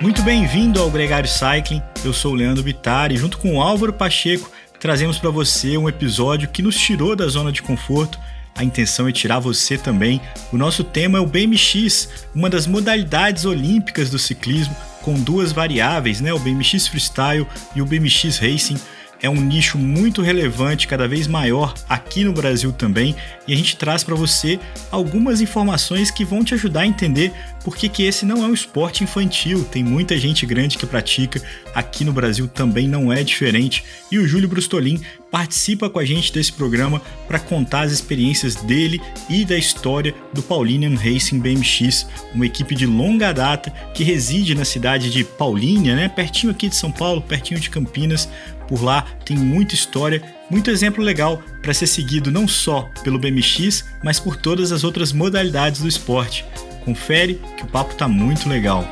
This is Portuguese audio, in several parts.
Muito bem-vindo ao Gregário Cycling. Eu sou o Leandro Bittar e junto com o Álvaro Pacheco trazemos para você um episódio que nos tirou da zona de conforto. A intenção é tirar você também. O nosso tema é o BMX, uma das modalidades olímpicas do ciclismo, com duas variáveis, né? O BMX Freestyle e o BMX Racing é um nicho muito relevante, cada vez maior aqui no Brasil também, e a gente traz para você algumas informações que vão te ajudar a entender por que, que esse não é um esporte infantil. Tem muita gente grande que pratica, aqui no Brasil também não é diferente. E o Júlio Brustolin participa com a gente desse programa para contar as experiências dele e da história do Paulinian Racing BMX, uma equipe de longa data que reside na cidade de Paulínia, né, pertinho aqui de São Paulo, pertinho de Campinas, por lá tem muita história, muito exemplo legal para ser seguido não só pelo BMX, mas por todas as outras modalidades do esporte. Confere que o papo tá muito legal.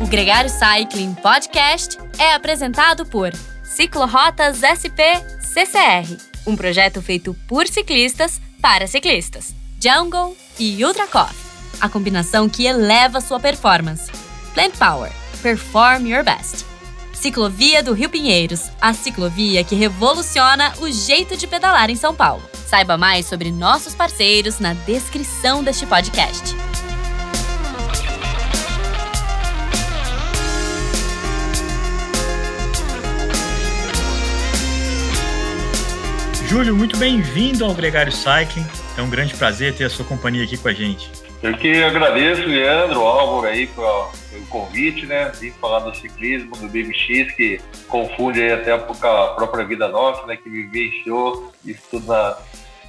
O Gregário Cycling Podcast é apresentado por Ciclorotas SP CCR, um projeto feito por ciclistas para ciclistas. Jungle e Ultra Coffee, a combinação que eleva sua performance. Plant Power, perform your best. Ciclovia do Rio Pinheiros, a ciclovia que revoluciona o jeito de pedalar em São Paulo. Saiba mais sobre nossos parceiros na descrição deste podcast. Júlio, muito bem-vindo ao Gregário Cycling. É um grande prazer ter a sua companhia aqui com a gente. Eu que agradeço, Leandro, Álvaro, aí, pelo convite, né? Vim falar do ciclismo, do BMX, que confunde aí até a própria vida nossa, né? Que vivenciou isso tudo na,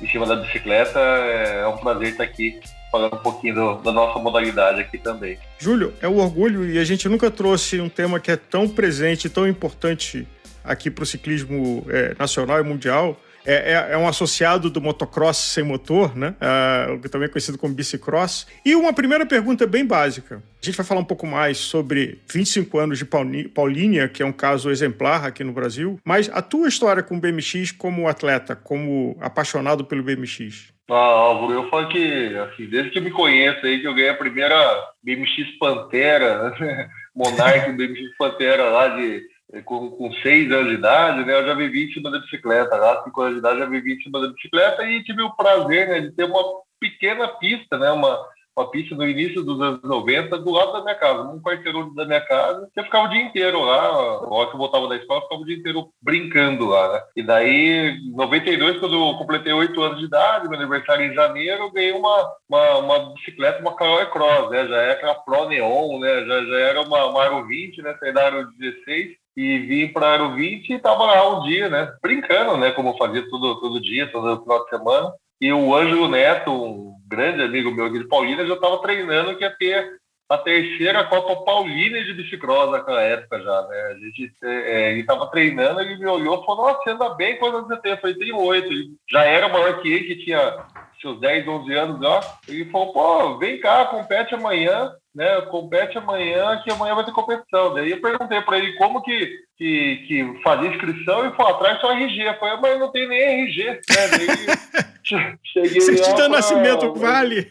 em cima da bicicleta. É um prazer estar aqui falando um pouquinho do, da nossa modalidade aqui também. Júlio, é um orgulho e a gente nunca trouxe um tema que é tão presente, tão importante aqui para o ciclismo é, nacional e mundial é, é, é, um associado do motocross sem motor, né? Uh, também conhecido como bicicross. E uma primeira pergunta bem básica. A gente vai falar um pouco mais sobre 25 anos de Paulínia, que é um caso exemplar aqui no Brasil. Mas a tua história com o BMX como atleta, como apaixonado pelo BMX? Ah, Álvaro, eu falo que, assim, desde que eu me conheço aí, que eu ganhei a primeira BMX Pantera, né? Monarch BMX Pantera lá de é, com, com seis anos de idade, né, eu já vivi em cima da bicicleta. Lá, cinco anos de idade, já vivi em cima da bicicleta e tive o prazer né, de ter uma pequena pista, né, uma, uma pista no início dos anos 90 do lado da minha casa, um quarteirão da minha casa. Eu ficava o dia inteiro lá, a hora que eu voltava da escola, eu ficava o dia inteiro brincando lá, né? E daí, em 92, quando eu completei oito anos de idade, meu aniversário em janeiro, eu ganhei uma, uma, uma bicicleta, uma Caloi Cross, né? Já era aquela Pro Neon, né? Já, já era uma, uma Aero 20, né? Saí da Aero 16 e vim para Aero 20 e estava lá um dia, né? Brincando, né? Como eu fazia todo, todo dia, todo final de semana. E o Ângelo Neto, um grande amigo meu aqui de Paulina, já estava treinando que ia ter a terceira Copa Paulina de bicicross naquela época já, né? A gente é, ele estava treinando, ele me olhou e falou, nossa, anda bem, quantos você tem? Eu falei, tem oito. Já era maior que ele, que tinha seus 10, 11 anos já. Ele falou, pô, vem cá, compete amanhã né, compete amanhã, que amanhã vai ter competição. Daí eu perguntei para ele como que, que, que fazia inscrição e falou, atrás só RG. Eu falei, mas não tem nem RG. Né? Daí, cheguei Certidão de nascimento, vale?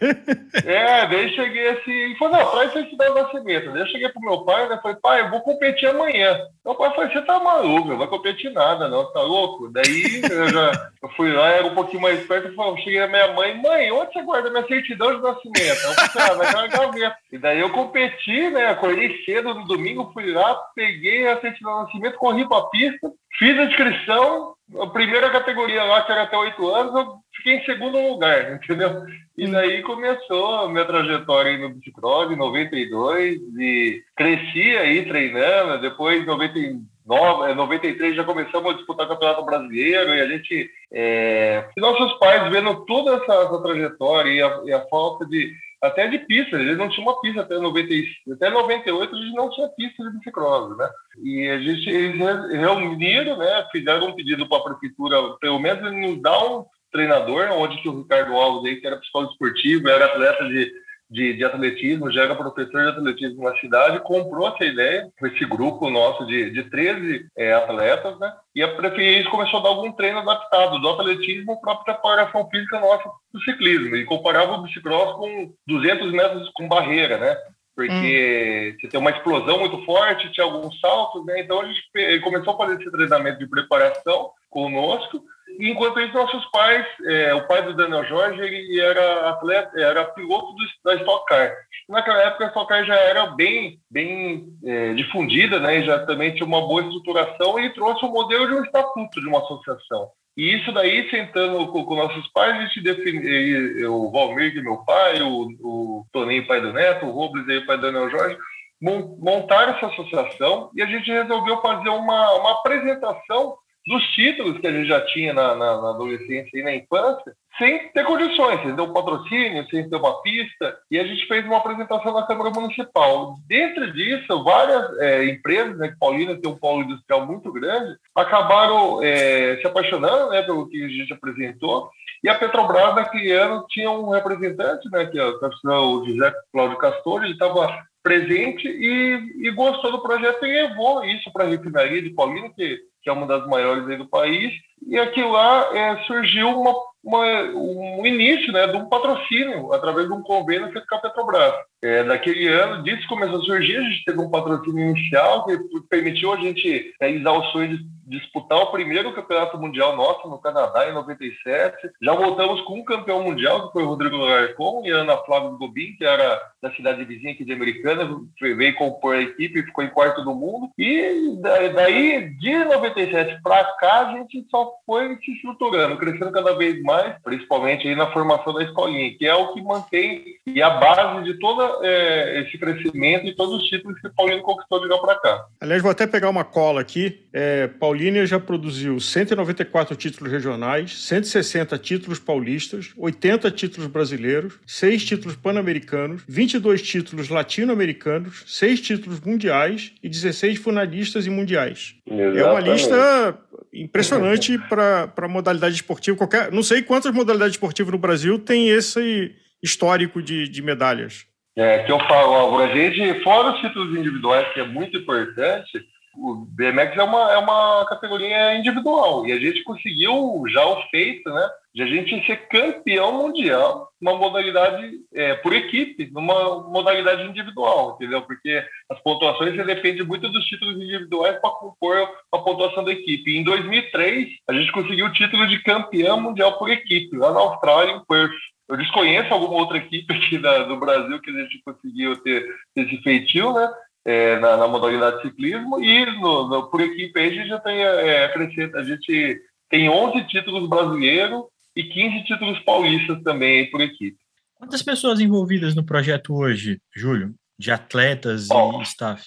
É, daí cheguei assim, e falou, não, traz certidão de nascimento. Daí eu cheguei pro meu pai, né, falei, pai, eu vou competir amanhã. Meu pai falou, você tá maluco, não vai competir nada, não, tá louco? Daí eu já eu fui lá, era um pouquinho mais perto, eu cheguei na minha mãe, mãe, onde você guarda minha certidão de nascimento? Eu falei, ah, naquela gaveta. E daí eu competi, né? Acordei cedo no domingo, fui lá, peguei a certidão de nascimento, corri para a pista, fiz a inscrição, a primeira categoria lá, que era até oito anos, eu fiquei em segundo lugar, entendeu? E hum. daí começou a minha trajetória aí no bicicross, em 92, e cresci aí treinando, depois em 99, 93 já começamos a disputar o Campeonato Brasileiro e a gente, é, nossos pais vendo toda essa, essa trajetória e a, e a falta de até de pista, eles não tinham uma pista até 90, até 98 a gente não tinha pista de bicicross, né? E a gente eles reuniram, né, fizeram um pedido para a prefeitura, pelo menos nos dar um treinador, onde que o Ricardo Alves aí, que era psicólogo esportivo, era atleta de, de, de, atletismo, já era professor de atletismo na cidade, comprou essa ideia, esse grupo nosso de, de 13 é, atletas, né? E a prefeitura começou a dar algum treino adaptado do atletismo para a preparação física nossa do ciclismo. E comparava o bicicross com 200 metros com barreira, né? Porque hum. você tem uma explosão muito forte, tinha alguns saltos, né? Então a gente começou a fazer esse treinamento de preparação conosco Enquanto isso, nossos pais, é, o pai do Daniel Jorge, ele era atleta, era piloto do, da Stock Car. Naquela época, a Stock Car já era bem, bem é, difundida, né? Já também tinha uma boa estruturação e trouxe o um modelo de um estatuto de uma associação. E isso daí, sentando com, com nossos pais, a gente definiu, o Valmir, que é meu pai, o, o Toninho, pai do Neto, o Robles, aí, pai do Daniel Jorge, montaram essa associação e a gente resolveu fazer uma, uma apresentação dos títulos que a gente já tinha na, na, na adolescência e na infância, sem ter condições, sem ter um patrocínio, sem ter uma pista. E a gente fez uma apresentação na Câmara Municipal. Dentro disso, várias é, empresas, né, que Paulina tem um polo industrial muito grande, acabaram é, se apaixonando né, pelo que a gente apresentou. E a Petrobras, naquele ano, tinha um representante, né, que é o José Cláudio Castor, ele estava presente e, e, gostou do projeto e levou isso para a refinaria de Paulina, que que é uma das maiores aí do país, e aqui lá é, surgiu uma, uma, um início né, de um patrocínio através de um convênio feito com a Petrobras. É, daquele ano, disso começou a surgir, a gente teve um patrocínio inicial que permitiu a gente realizar o sonho de disputar o primeiro campeonato mundial nosso no Canadá em 97. Já voltamos com um campeão mundial, que foi o Rodrigo Larcon, e Ana Flávia Gobin, que era da cidade vizinha aqui de Americana, veio compor a equipe e ficou em quarto do mundo. E daí, de 97 para cá, a gente só foi se estruturando, crescendo cada vez mais, principalmente aí na formação da escolinha, que é o que mantém e a base de todo é, esse crescimento e todos os títulos que o Paulino conquistou de lá para cá. Aliás, vou até pegar uma cola aqui. É, Paulínia já produziu 194 títulos regionais, 160 títulos paulistas, 80 títulos brasileiros, 6 títulos pan-americanos, 22 títulos latino-americanos, 6 títulos mundiais e 16 finalistas em mundiais. Exatamente. É uma lista impressionante para a modalidade esportiva. Qualquer, não sei quantas modalidades esportivas no Brasil tem esse histórico de, de medalhas. É, que eu falo, Álvaro, a gente, fora os títulos individuais, que é muito importante, o BMX é uma, é uma categoria individual e a gente conseguiu já o feito, né? De a gente ser campeão mundial numa modalidade é, por equipe, numa modalidade individual, entendeu? Porque as pontuações dependem muito dos títulos individuais para compor a pontuação da equipe. E em 2003, a gente conseguiu o título de campeão mundial por equipe, lá na Austrália, em Perth. Eu desconheço alguma outra equipe aqui da, do Brasil que a gente conseguiu ter esse feitio, né? é, na, na, modalidade de ciclismo e no, no, por equipe a gente já tem é, a gente tem 11 títulos brasileiros e 15 títulos paulistas também por equipe. Quantas pessoas envolvidas no projeto hoje, Júlio? De atletas e staff?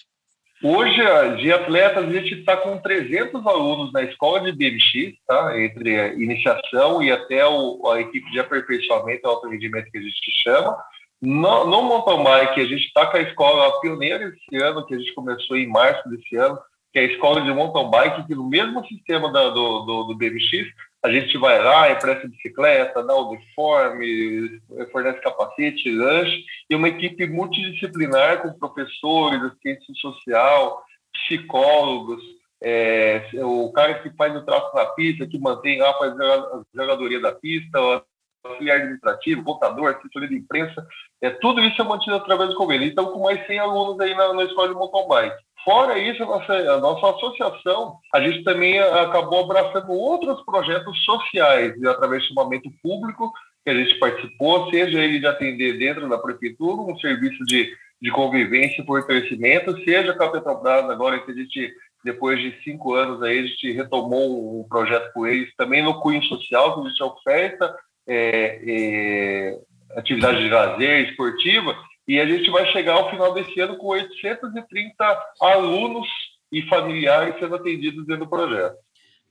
Hoje, de atletas, a gente está com 300 alunos na escola de BMX, tá? entre a iniciação e até o, a equipe de aperfeiçoamento alto rendimento que a gente chama. No, no mountain bike, a gente está com a escola pioneira esse ano, que a gente começou em março desse ano, que é a escola de mountain bike, que no mesmo sistema da, do, do, do, BMX, a gente vai lá, empresta bicicleta, dá uniforme, fornece capacete, lanche, e uma equipe multidisciplinar com professores, assistente social, psicólogos, é, o cara que faz o tráfego na pista, que mantém lá, faz a jogadoria da pista, auxiliar administrativo, contador, assessoria de imprensa, é, tudo isso é mantido através do convênio. Então, com mais 100 alunos aí na, na escola de mountain bike. Fora isso, a nossa, a nossa associação, a gente também acabou abraçando outros projetos sociais, através de chamamento público, que a gente participou, seja ele de atender dentro da prefeitura, um serviço de, de convivência e fortalecimento, seja com a Petrobras agora, que a gente, depois de cinco anos aí, a gente retomou um projeto com eles, também no cunho social, que a gente oferta é, é, atividade de lazer, esportiva, e a gente vai chegar ao final desse ano com 830 alunos e familiares sendo atendidos dentro do projeto.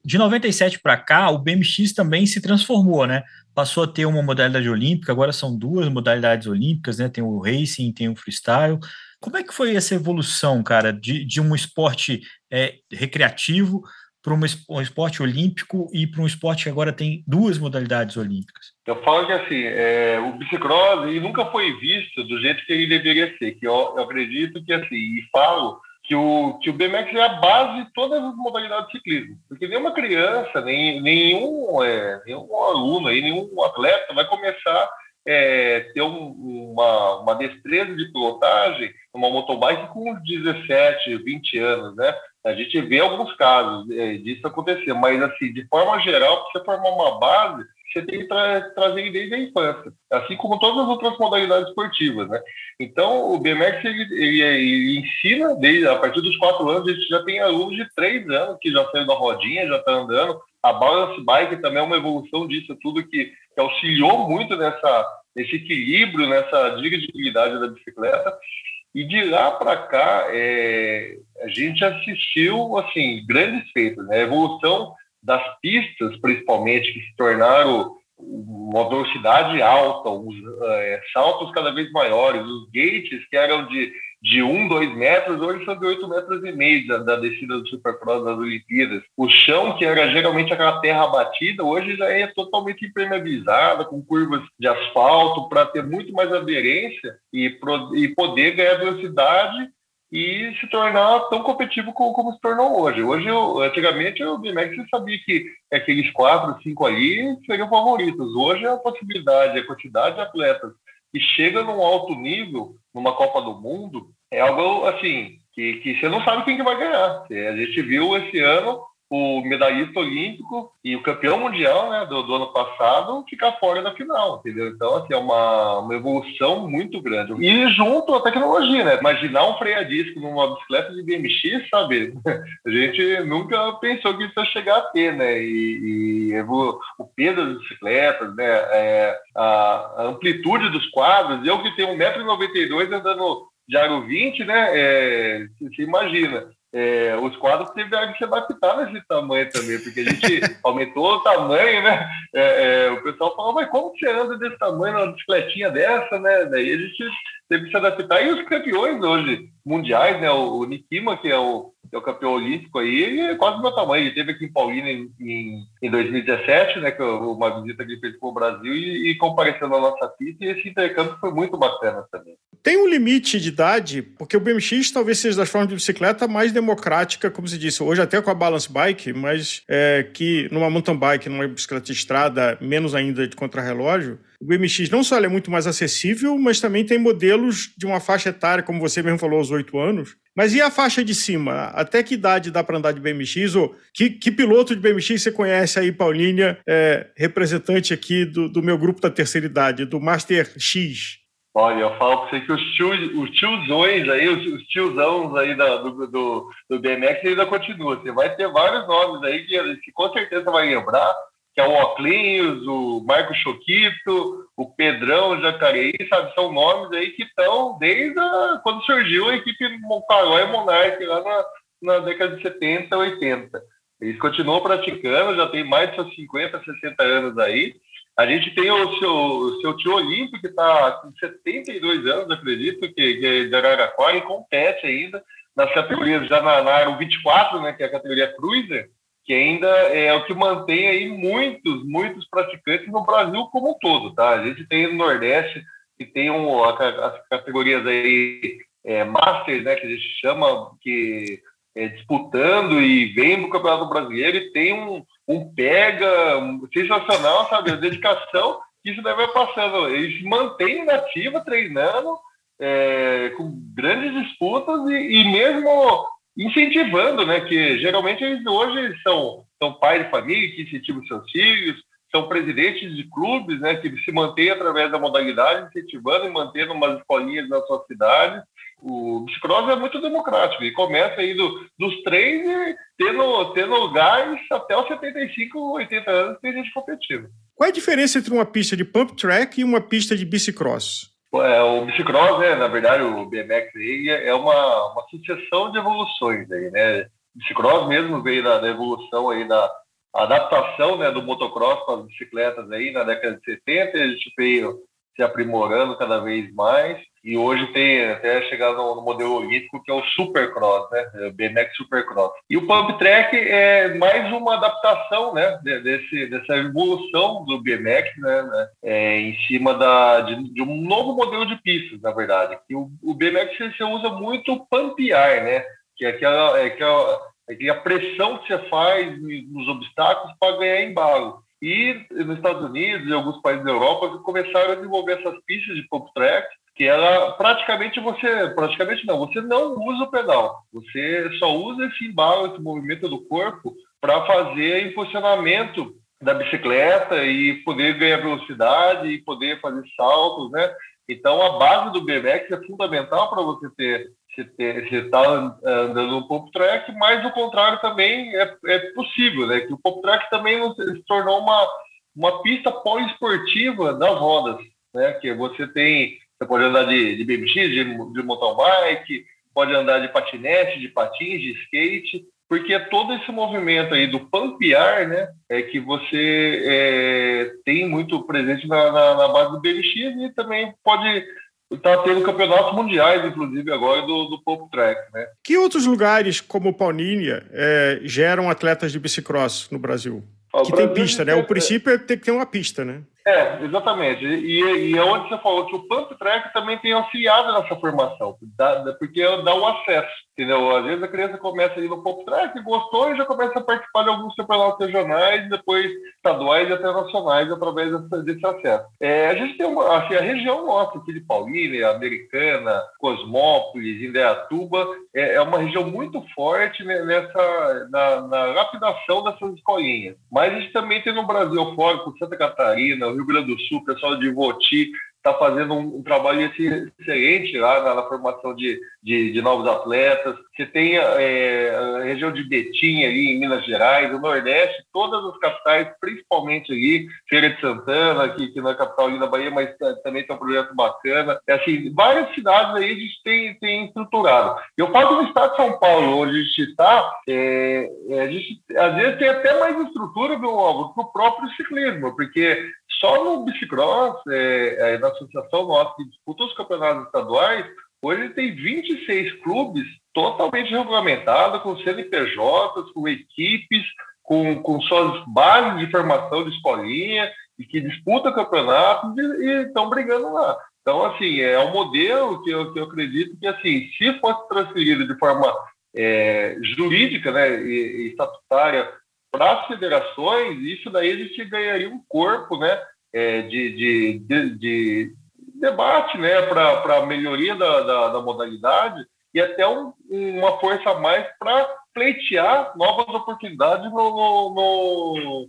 De 97 para cá, o BMX também se transformou, né? Passou a ter uma modalidade olímpica, agora são duas modalidades olímpicas, né? Tem o racing, tem o freestyle. Como é que foi essa evolução, cara, de, de um esporte é, recreativo para um esporte olímpico e para um esporte que agora tem duas modalidades olímpicas? Eu falo que assim, é, o bicicross ele nunca foi visto do jeito que ele deveria ser, que eu, eu acredito que assim, e falo que o, que o BMX é a base de todas as modalidades de ciclismo. Porque nenhuma criança, nem, nenhum, é, nenhum aluno, aí, nenhum atleta vai começar é, ter um, uma, uma destreza de pilotagem numa motobike com 17, 20 anos, né? A gente vê alguns casos é, disso acontecer, mas assim, de forma geral, para você formar uma base, você tem que tra trazer desde a infância, assim como todas as outras modalidades esportivas, né? Então, o BMX ele, ele, ele, ensina desde a partir dos quatro anos, a gente já tem alunos de três anos que já saiu da rodinha, já está andando. A balance bike também é uma evolução disso, tudo que, que auxiliou muito nessa nesse equilíbrio, nessa dignibilidade da bicicleta. E de lá para cá, é, a gente assistiu assim grandes feitos, né? A evolução das pistas, principalmente, que se tornaram uma velocidade alta, os é, saltos cada vez maiores, os gates que eram de de 1, 2 metros, hoje são de 8 metros e meio da, da descida do Supercross das Olimpíadas. O chão, que era geralmente aquela terra batida, hoje já é totalmente impermeabilizada, com curvas de asfalto, para ter muito mais aderência e, pro, e poder ganhar velocidade e se tornar tão competitivo como, como se tornou hoje. Hoje, eu, antigamente, o BMX sabia que aqueles quatro, cinco ali seriam favoritos. Hoje, a possibilidade, a quantidade de atletas que chega num alto nível, numa Copa do Mundo, é algo assim, que, que você não sabe quem que vai ganhar. A gente viu esse ano o medalhista olímpico e o campeão mundial né, do, do, ano passado ficar fora da final, entendeu? Então, assim, é uma, uma evolução muito grande. E junto à tecnologia, né? Imaginar um freio a disco numa bicicleta de BMX, sabe? A gente nunca pensou que isso ia chegar a ter, né? E, e o peso das bicicletas, né? É, a, a, amplitude dos quadros. Eu que tenho 1,92m andando de aro 20, né? É, você imagina é, os quadros tiveram que se adaptar nesse tamanho também, porque a gente aumentou o tamanho, né? É, é, o pessoal falou, mas como você anda desse tamanho numa bicicletinha dessa, né? Daí a gente teve que se adaptar. E os campeões hoje mundiais, né? O, o Nikima, que é o, é o campeão olímpico aí, ele é quase do meu tamanho. Ele teve aqui em Paulínia em, em, em 2017, né? Que eu, uma visita que ele fez para o Brasil e, e compareceu na nossa pista. E esse intercâmbio foi muito bacana também. Tem um limite de idade, porque o BMX talvez seja das formas de bicicleta mais democrática, como se disse, hoje até com a balance bike, mas é, que numa mountain bike, numa bicicleta de estrada, menos ainda de contrarrelógio, o BMX não só é muito mais acessível, mas também tem modelos de uma faixa etária, como você mesmo falou, aos oito anos. Mas e a faixa de cima? Até que idade dá para andar de BMX? Ou que, que, piloto de BMX você conhece aí, Paulínia, é, representante aqui do, do meu grupo da terceira idade, do Master X? Olha, eu falo para você que os, tio, os tiozões aí, os, os tiozãos aí da, do, do, do BMX ainda continuam. Você vai ter vários nomes aí que, que com certeza vai lembrar, que é o Oclinhos, o Marco Choquito, o Pedrão o Jacareí, sabe? São nomes aí que estão desde a, quando surgiu a equipe Carol e Monark lá na, na década de 70, 80. Eles continuam praticando, já tem mais de seus 50, 60 anos aí. A gente tem o seu, o seu tio Olímpio, que está com 72 anos, acredito, que, que é de Araraquara e compete ainda nas categorias, já na, na Aero 24, né, que é a categoria Cruiser, que ainda é o que mantém aí muitos, muitos praticantes no Brasil como um todo, tá? A gente tem no Nordeste, que tem um, as categorias aí é, Masters, né, que a gente chama, que é, disputando e vem do Campeonato Brasileiro e tem um, um pega sensacional, sabe? A dedicação que isso deve passando. Eles mantêm nativa, treinando, é, com grandes disputas e, e, mesmo incentivando, né? Que geralmente eles hoje são, são pais de família que incentivam seus filhos, são presidentes de clubes, né? Que se mantêm através da modalidade, incentivando e mantendo umas escolinhas na sua cidade o bicicross é muito democrático e começa aí do, dos três e tendo, tendo gás até os 75, 80 anos tem gente competindo. Qual é a diferença entre uma pista de pump track e uma pista de bicicross? É, o bicicross, né, na verdade, o BMX aí é uma, uma sucessão de evoluções aí, né? O bicicross mesmo veio da, da evolução aí da adaptação, né, do motocross para as bicicletas aí na década de 70, a gente veio se aprimorando cada vez mais e hoje tem até chegado no, modelo olímpico que é o Supercross, né? É o BMX Supercross. E o Pump Track é mais uma adaptação, né? Desse, dessa evolução do BMX, né? né? É, em cima da, de, de, um novo modelo de pistas, na verdade. Que o, o BMX você usa muito pampear, né? Que é aquela, é aquela, é aquela pressão que você faz nos obstáculos para ganhar embalo. E nos Estados Unidos e alguns países da Europa começaram a desenvolver essas pistas de pump track que ela praticamente você, praticamente não, você não usa o pedal, você só usa esse embalo, esse movimento do corpo para fazer impulsionamento da bicicleta e poder ganhar velocidade e poder fazer saltos, né? Então a base do BMX é fundamental para você ter você está andando no pop track, mas o contrário também é, é possível, né? Que o pop track também se tornou uma, uma pista poliesportiva das rodas, né? Que você tem você pode andar de, de BMX, de, de mountain bike, pode andar de patinete, de patins, de skate, porque é todo esse movimento aí do pampear, né, é que você é, tem muito presente na, na, na, base do BMX e também pode estar tá tendo campeonatos mundiais, inclusive agora, do, do pop track, né. Que outros lugares, como Paulinha, é, geram atletas de bicicross no Brasil? que tem pista, né? O princípio é ter que ter uma pista, né? É, exatamente. E, e é onde você falou que o pump track também tem auxiliado nessa formação, dá, porque dá o acesso, entendeu? Às vezes a criança começa a ir no pump track, gostou e já começa a participar de alguns campeonatos regionais, depois estaduais e até nacionais através desse acesso. É, a gente tem uma, assim, a região nossa aqui de Paulínia, Americana, Cosmópolis, Indaiatuba, é, é uma região muito forte nessa, na, na lapidação dessas escolinhas. Mas a gente também tem no Brasil fora, com Santa Catarina, Rio Grande do Sul, o pessoal de Voti está fazendo um, um, trabalho excelente lá na, na formação de, de, de, novos atletas. Você tem é, a região de Betim ali em Minas Gerais, o Nordeste, todas as capitais, principalmente ali, Feira de Santana, que, que não é capital ali na Bahia, mas também tem um projeto bacana. É assim, várias cidades aí a gente tem, tem estruturado. Eu falo do estado de São Paulo, onde a gente está, é, é, a gente às vezes tem até mais estrutura, meu que o próprio ciclismo, porque só no bicicross, é, é, na associação nossa que disputa os campeonatos estaduais, hoje tem 26 clubes totalmente regulamentados, com CNPJs, com equipes, com, com suas bases de formação de escolinha, e que disputam campeonatos e estão brigando lá. Então, assim, é um modelo que eu, que eu acredito que, assim, se fosse transferido de forma é, jurídica né, e, e estatutária para as federações, isso daí a gente ganharia um corpo né, é, de, de, de, de, debate né, para a melhoria da, da, da, modalidade e até um, uma força a mais para pleitear novas oportunidades no, no, no,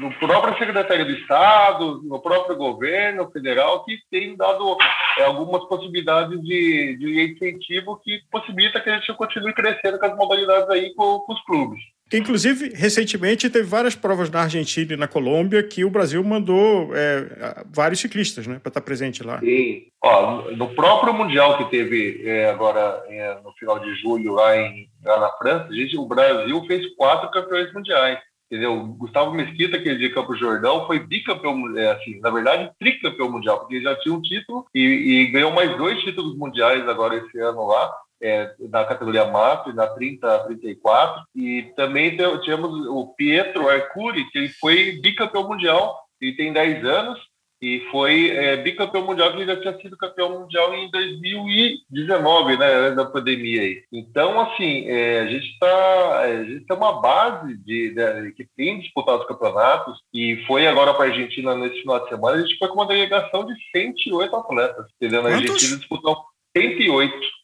no próprio Secretaria do Estado, no próprio governo federal, que tem dado é, algumas possibilidades de, de incentivo que possibilita que a gente continue crescendo com as modalidades aí com, com os clubes. Inclusive, recentemente teve várias provas na Argentina e na Colômbia que o Brasil mandou é, vários ciclistas né, para estar presente lá. Sim. Ó, no próprio Mundial que teve é, agora é, no final de julho lá, em, lá na França, gente, o Brasil fez quatro campeões mundiais. Entendeu? Gustavo Mesquita, que é de Campo Jordão, foi bicampeão, é, assim, na verdade, tricampeão mundial, porque já tinha um título e, e ganhou mais dois títulos mundiais agora esse ano lá é, na categoria mato e na 30 34. E também tínhamos o Pietro Arcuri, que ele foi bicampeão mundial, ele tem 10 anos e foi é, bicampeão mundial, que ele já tinha sido campeão mundial em 2019, né, da pandemia aí. Então, assim, é, a gente está, a gente tem uma base de, de, que tem disputado os campeonatos e foi agora para a Argentina nesse final de semana, a gente foi com uma delegação de 108 atletas, entendeu? Na Argentina disputou 108.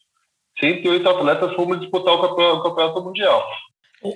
108 atletas fomos disputar o campeonato, mundial.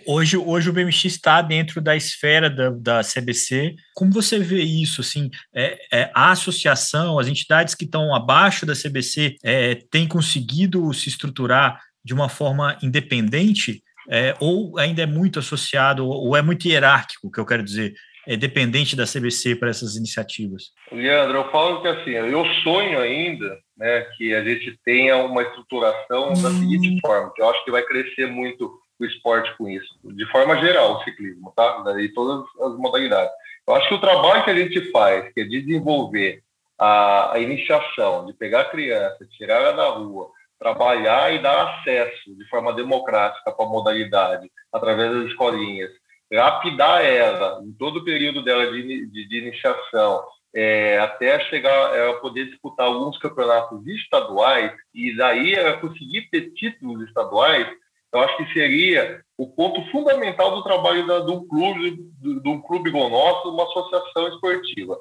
Hoje, hoje o BMX está dentro da esfera da, da CBC. Como você vê isso? Assim, é, é, a associação, as entidades que estão abaixo da CBC é, têm conseguido se estruturar de uma forma independente é, ou ainda é muito associado ou é muito hierárquico, que eu quero dizer, é dependente da CBC para essas iniciativas? Leandro, eu falo que assim, eu sonho ainda né, que a gente tenha uma estruturação da hum. seguinte forma, que eu acho que vai crescer muito o esporte com isso, de forma geral, o ciclismo, tá? E todas as modalidades. Eu acho que o trabalho que a gente faz, que é desenvolver a, a iniciação, de pegar a criança, tirar ela da rua, trabalhar e dar acesso de forma democrática para a modalidade, através das escolinhas, lapidar ela em todo o período dela de, de, de iniciação, é, até chegar ela poder disputar alguns campeonatos estaduais e daí ela conseguir ter títulos estaduais, eu acho que seria o ponto fundamental do trabalho da, um clube, de um clube igual nosso, uma associação esportiva.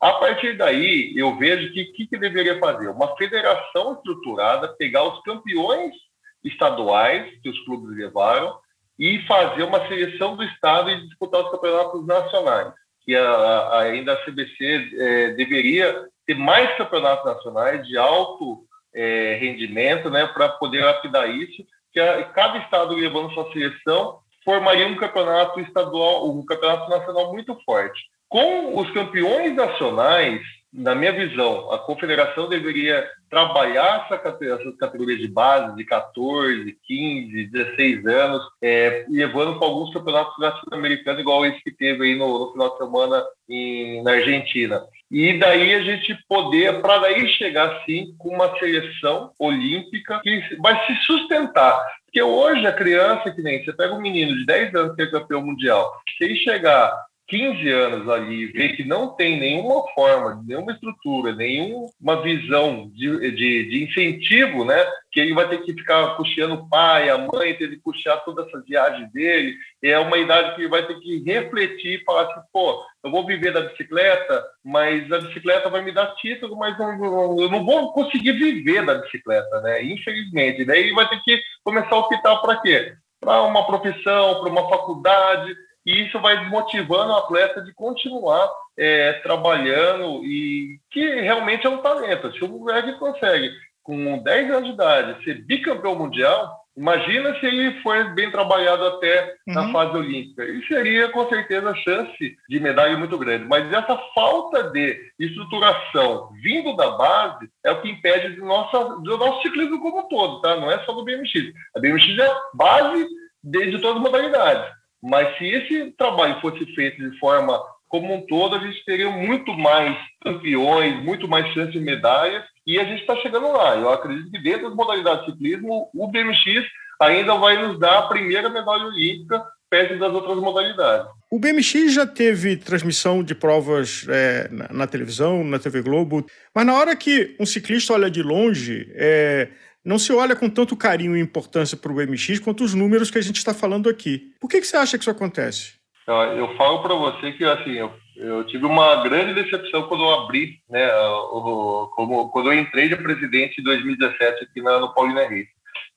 A partir daí, eu vejo que que, que deveria fazer? Uma federação estruturada, pegar os campeões estaduais que os clubes levaram e fazer uma seleção do estado e disputar os campeonatos nacionais. Que a, a, ainda a CBC é, deveria ter mais campeonatos nacionais de alto é, rendimento, né, para poder lapidar isso que a, cada estado levando sua seleção formaria um campeonato estadual, um campeonato nacional muito forte. Com os campeões nacionais, na minha visão, a confederação deveria trabalhar essa, essas categorias de base de 14, 15, 16 anos, é, levando para alguns campeonatos latino-americanos, igual esse que teve aí no, no final de semana em, na Argentina. E daí a gente poder, para daí chegar sim com uma seleção olímpica que vai se sustentar. Porque hoje a criança, que nem você pega um menino de 10 anos que é campeão mundial, se ele chegar 15 anos ali ver que não tem nenhuma forma, nenhuma estrutura, nenhuma visão de, de, de, incentivo, né? Que ele vai ter que ficar puxando o pai, a mãe, ter que puxar toda essa viagem dele. É uma idade que ele vai ter que refletir e falar assim, pô, eu vou viver da bicicleta, mas a bicicleta vai me dar título, mas não, eu não vou conseguir viver da bicicleta, né? Infelizmente. Daí ele vai ter que começar a optar para quê? Para uma profissão, para uma faculdade e isso vai desmotivando o atleta de continuar é, trabalhando e que realmente é um talento. Se o moleque consegue, com 10 anos de idade, ser bicampeão mundial, imagina se ele for bem trabalhado até uhum. na fase olímpica. E seria, com certeza, a chance de medalha muito grande. Mas essa falta de estruturação vindo da base é o que impede do nosso, do nosso ciclismo como um todo, tá? Não é só do BMX. A BMX é base de, de todas as modalidades. Mas se esse trabalho fosse feito de forma como um todo, a gente teria muito mais campeões, muito mais chances de medalhas, e a gente está chegando lá. Eu acredito que dentro das modalidades de ciclismo, o BMX ainda vai nos dar a primeira medalha olímpica perto das outras modalidades. O BMX já teve transmissão de provas é, na, na, televisão, na TV Globo, mas na hora que um ciclista olha de longe, é, não se olha com tanto carinho e importância para o MX quanto os números que a gente está falando aqui. Por que, que você acha que isso acontece? Eu falo para você que assim eu, eu, tive uma grande decepção quando eu abri, né, o, como, quando eu entrei de presidente em 2017 aqui na, no Paulina Henrique.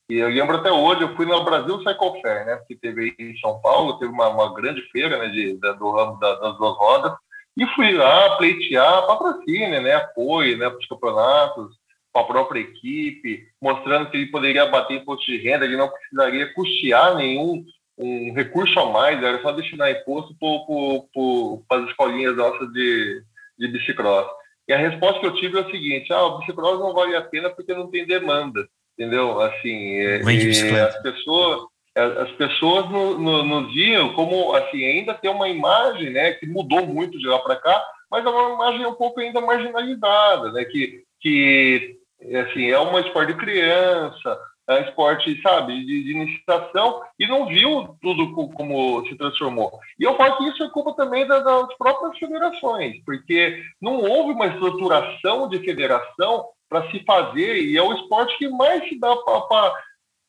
E eu lembro até hoje, eu fui no Brasil Cycle Fair, né, que teve aí em São Paulo, teve uma, uma grande feira né, de, da, do ramo da, das duas rodas, e fui lá pleitear patrocínio, né, apoio né, para os campeonatos, com a própria equipe, mostrando que ele poderia bater imposto de renda, ele não precisaria custear nenhum um recurso a mais, era só destinar imposto para as escolinhas nossas de, de bicicross. E a resposta que eu tive é o seguinte: ah, o bicicross não vale a pena porque não tem demanda, entendeu? Assim, é, é, as pessoas é, as pessoas no, no, viam como assim ainda tem uma imagem, né, que mudou muito de lá para cá, mas é uma imagem um pouco ainda marginalizada, né, que que assim, é um esporte de criança, é um esporte, sabe, de, de, iniciação, e não viu tudo como se transformou. E eu falo que isso é culpa também das, das próprias federações, porque não houve uma estruturação de federação para se fazer, e é o esporte que mais se dá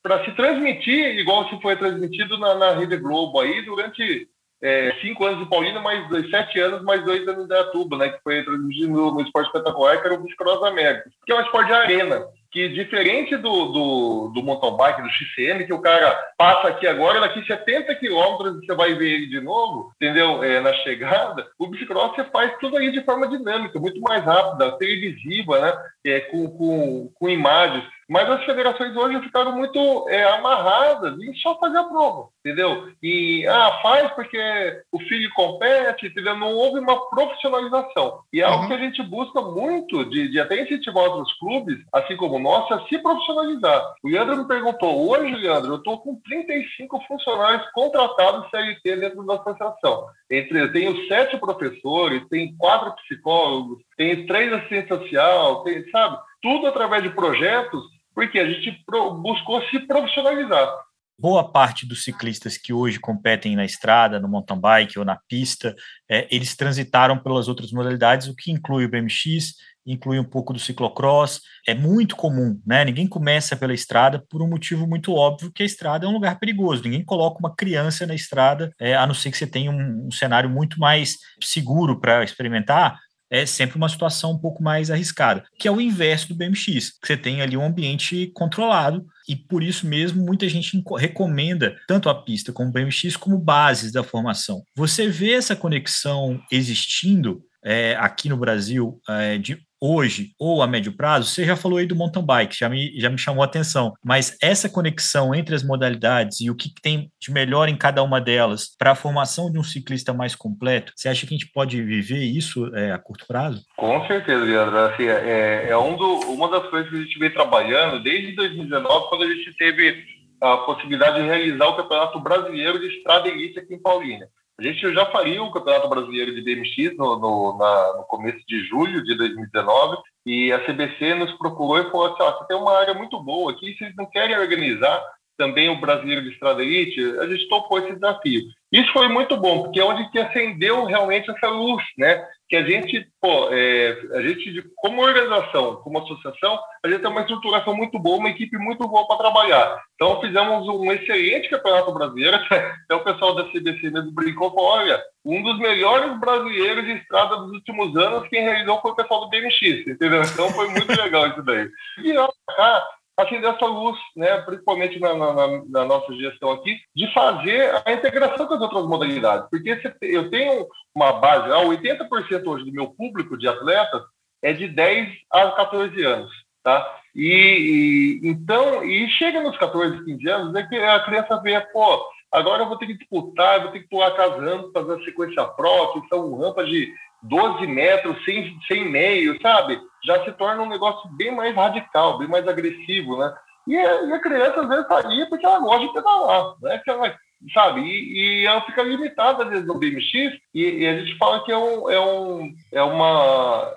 para se transmitir, igual se foi transmitido na, na Rede Globo aí durante é, cinco anos de Paulina, mais dois, sete anos, mais dois anos de Atuba, né? Que foi transmitido no, no esporte espetacular, que era o Bicicross América, que é um esporte de arena. Que diferente do, do, do mountain bike, do XCM, que o cara passa aqui agora, daqui 70 quilômetros você vai ver ele de novo, entendeu? É, na chegada, o bicicross você faz tudo aí de forma dinâmica, muito mais rápida, televisiva, né? É, com, com, com imagens. Mas as federações hoje ficaram muito é, amarradas em só fazer a prova, entendeu? E, ah, faz porque o filho compete, entendeu? Não houve uma profissionalização. E é uhum. algo que a gente busca muito, de, de até incentivar outros clubes, assim como o nosso, a se profissionalizar. O Leandro me perguntou, hoje, Leandro, eu estou com 35 funcionários contratados CLT dentro da associação. Entre, eu tenho sete professores, tem quatro psicólogos, tem três assistentes social, tem, sabe? Tudo através de projetos, porque a gente buscou se profissionalizar. Boa parte dos ciclistas que hoje competem na estrada, no mountain bike ou na pista, é, eles transitaram pelas outras modalidades, o que inclui o BMX, inclui um pouco do ciclocross. É muito comum, né? Ninguém começa pela estrada por um motivo muito óbvio, que a estrada é um lugar perigoso. Ninguém coloca uma criança na estrada, é, a não ser que você tenha um, um cenário muito mais seguro para experimentar, é sempre uma situação um pouco mais arriscada, que é o inverso do BMX, que você tem ali um ambiente controlado e por isso mesmo muita gente recomenda tanto a pista como o BMX como bases da formação. Você vê essa conexão existindo é, aqui no Brasil é, de hoje ou a médio prazo, você já falou aí do mountain bike, já me, já me chamou a atenção, mas essa conexão entre as modalidades e o que tem de melhor em cada uma delas para a formação de um ciclista mais completo, você acha que a gente pode viver isso é, a curto prazo? Com certeza, Leandro. Assim, é, é um do, uma das coisas que a gente vem trabalhando desde 2019, quando a gente teve a possibilidade de realizar o Campeonato Brasileiro de Estrada Elite aqui em Paulínia. A gente já faria o Campeonato Brasileiro de BMX no, no, na, no começo de julho de 2019 e a CBC nos procurou e falou assim, ó, você tem uma área muito boa aqui, vocês não querem organizar também o Brasileiro de Estrada Elite? A gente topou esse desafio. Isso foi muito bom, porque é onde que acendeu realmente essa luz, né? Que a gente, pô, é, a gente, como organização, como associação, a gente tem uma estruturação muito boa, uma equipe muito boa para trabalhar. Então, fizemos um excelente campeonato brasileiro. Até o pessoal da CBC mesmo brincou, falou, olha, um dos melhores brasileiros de estrada dos últimos anos, quem realizou foi o pessoal do BMX, entendeu? Então, foi muito legal isso daí. E cá, acender essa luz, né, principalmente na, na, na, nossa gestão aqui, de fazer a integração com as outras modalidades. Porque eu tenho uma base, 80% hoje do meu público de atletas é de 10 a 14 anos, tá? E, e então, e chega nos 14, 15 anos, é que a criança vê, pô, agora eu vou ter que disputar, vou ter que pular casando, fazer a sequência pró, que são rampas de 12 metros, sem, sem meio, sabe? Já se torna um negócio bem mais radical, bem mais agressivo, né? E a, criança, às vezes, está ali porque ela gosta de pedalar, né? Ela, sabe? E, e, ela fica limitada, às vezes, no BMX, e, e, a gente fala que é, um, é, um, é uma...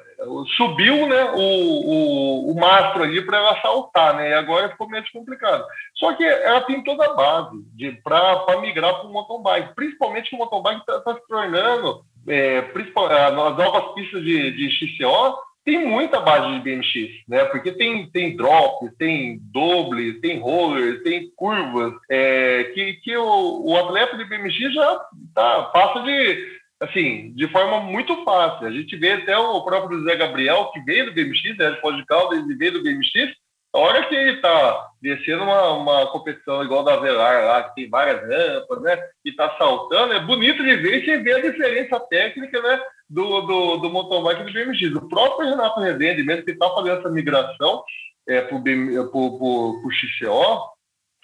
Subiu né, o, o, o mastro ali para ela saltar, né? E agora ficou meio complicado. Só que ela tem toda a base para migrar para o mountain bike, principalmente que o mountain bike está tá se tornando é, as novas pistas de, de XCO tem muita base de BMX, né? Porque tem, tem drops, tem dobles, tem rollers, tem curvas, é, que, que o, o atleta de BMX já tá, passa de, assim, de forma muito fácil. A gente vê até o próprio José Gabriel, que veio do BMX, né? De Pós de Caldas, ele veio do BMX, a hora que ele está descendo uma, uma competição igual da Velar lá, que tem várias rampas, né? E está saltando, é bonito de ver e você vê a diferença técnica, né? Do, do, do bike do BMX. O próprio Renato Rezende, mesmo que está fazendo essa migração é, para o XCO,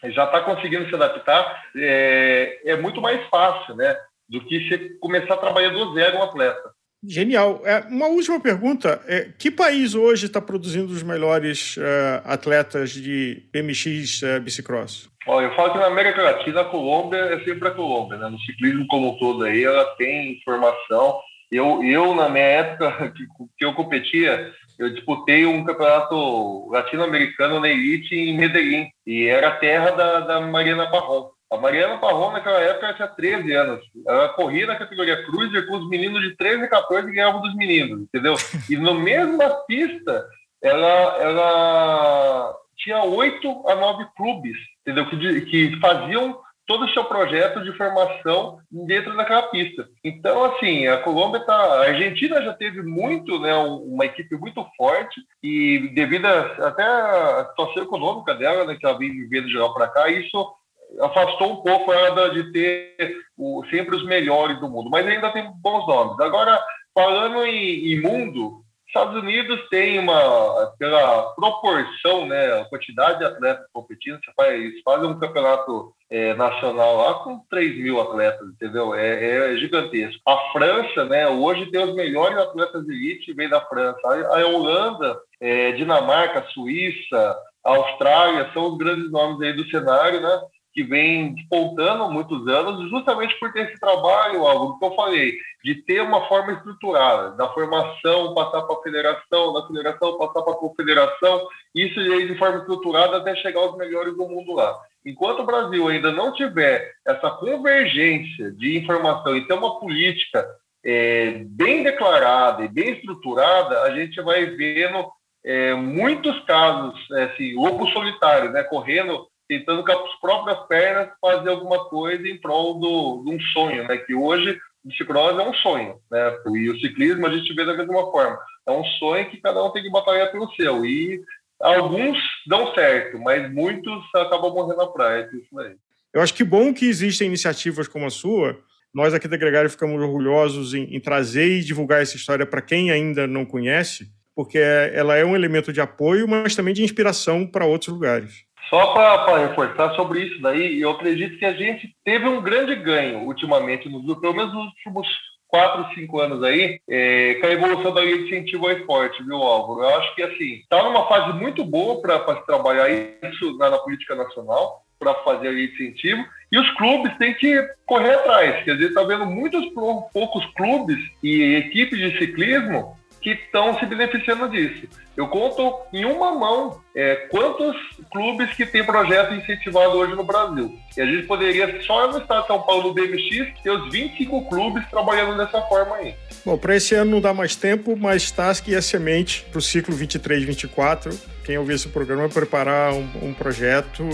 já está conseguindo se adaptar, é, é muito mais fácil, né? Do que você começar a trabalhar do zero um atleta. Genial. É, uma última pergunta. É, que país hoje está produzindo os melhores uh, atletas de BMX uh, bicicross? Olha, eu falo que na América Latina a Colômbia é sempre a Colômbia, né? No ciclismo como um todo aí, ela tem formação. Eu, eu na minha época que, que eu competia, eu disputei um campeonato latino-americano na elite em Medellín e era terra da, da Mariana Parron. A Mariana Parron, naquela época, tinha 13 anos. Ela corria na categoria Cruiser com os meninos de 13 e 14 e ganhava dos meninos, entendeu? E no mesma pista, ela, ela tinha 8 a 9 clubes, entendeu? Que, que faziam todo o seu projeto de formação dentro daquela pista. Então, assim, a Colômbia tá, a Argentina já teve muito, né, uma equipe muito forte e devido a, até a situação econômica dela, né, que ela vem vivendo de lá para cá, isso afastou um pouco ela de ter o, sempre os melhores do mundo, mas ainda tem bons nomes. Agora, falando em, em mundo, Estados Unidos tem uma, pela proporção, né, a quantidade de atletas competindo, você faz, faz um campeonato é, nacional lá com 3 mil atletas, entendeu? É, é, gigantesco. A França, né, hoje tem os melhores atletas de elite, vem da França. A, a Holanda, é, Dinamarca, Suíça, Austrália, são os grandes nomes aí do cenário, né? Que vem despontando há muitos anos, justamente por ter esse trabalho, algo que eu falei, de ter uma forma estruturada, da formação passar para a federação, da federação passar para a confederação, isso de forma estruturada até chegar aos melhores do mundo lá. Enquanto o Brasil ainda não tiver essa convergência de informação e ter uma política é, bem declarada e bem estruturada, a gente vai vendo é, muitos casos, é, assim, lobo solitário, né, correndo tentando com as próprias pernas fazer alguma coisa em prol do, de um sonho, né? Que hoje o ciclose é um sonho, né? E o ciclismo a gente vê da mesma forma. É um sonho que cada um tem que batalhar pelo seu. E alguns dão certo, mas muitos acabam morrendo na praia. É. Eu acho que bom que existem iniciativas como a sua. Nós aqui da Gregário ficamos orgulhosos em, em trazer e divulgar essa história para quem ainda não conhece, porque ela é um elemento de apoio, mas também de inspiração para outros lugares. Só para reforçar sobre isso daí, eu acredito que a gente teve um grande ganho ultimamente, nos, pelo menos nos últimos quatro, cinco anos aí, é, com a evolução da lei de incentivo ao esporte, viu, Álvaro? Eu acho que, assim, está numa fase muito boa para se trabalhar isso na, na política nacional, para fazer a lei de incentivo, e os clubes têm que correr atrás. Quer dizer, está vendo muitos poucos clubes e equipes de ciclismo que estão se beneficiando disso. Eu conto em uma mão é, quantos clubes que tem projeto incentivado hoje no Brasil. E a gente poderia, só no estado de São Paulo, do BMX, ter os 25 clubes trabalhando dessa forma aí. Bom, para esse ano não dá mais tempo, mas TASC e semente para o ciclo 23-24. Quem ouvir esse programa preparar um, um projeto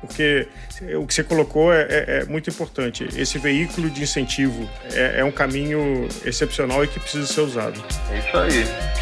porque o que você colocou é, é, é, muito importante. Esse veículo de incentivo é, é, um caminho excepcional e que precisa ser usado. É isso aí.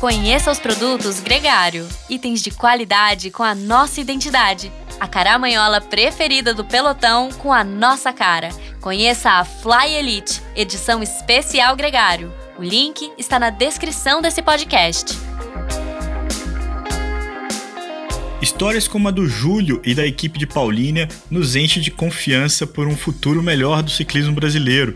Conheça os produtos Gregário, itens de qualidade com a nossa identidade. A caramanhola preferida do pelotão com a nossa cara Conheça a Fly Elite, edição especial Gregário. O link está na descrição desse podcast. Histórias como a do Júlio e da equipe de Paulínia nos enche de confiança por um futuro melhor do ciclismo brasileiro.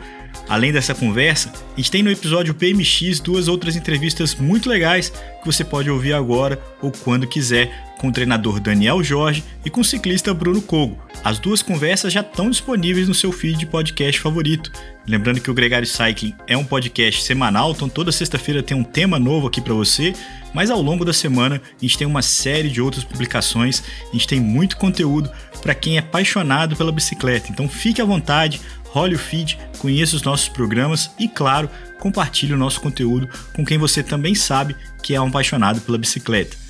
Além dessa conversa, a gente tem no episódio PMX duas outras entrevistas muito legais que você pode ouvir agora ou quando quiser com o treinador Daniel Jorge e com o ciclista Bruno Cogo. As duas conversas já estão disponíveis no seu feed de podcast favorito. Lembrando que o Gregário Cycling é um podcast semanal, então toda sexta-feira tem um tema novo aqui para você, mas ao longo da semana a gente tem uma série de outras publicações, a gente tem muito conteúdo para quem é apaixonado pela bicicleta. Então fique à vontade, role o feed, conheça os nossos programas e, claro, compartilhe o nosso conteúdo com quem você também sabe que é um apaixonado pela bicicleta.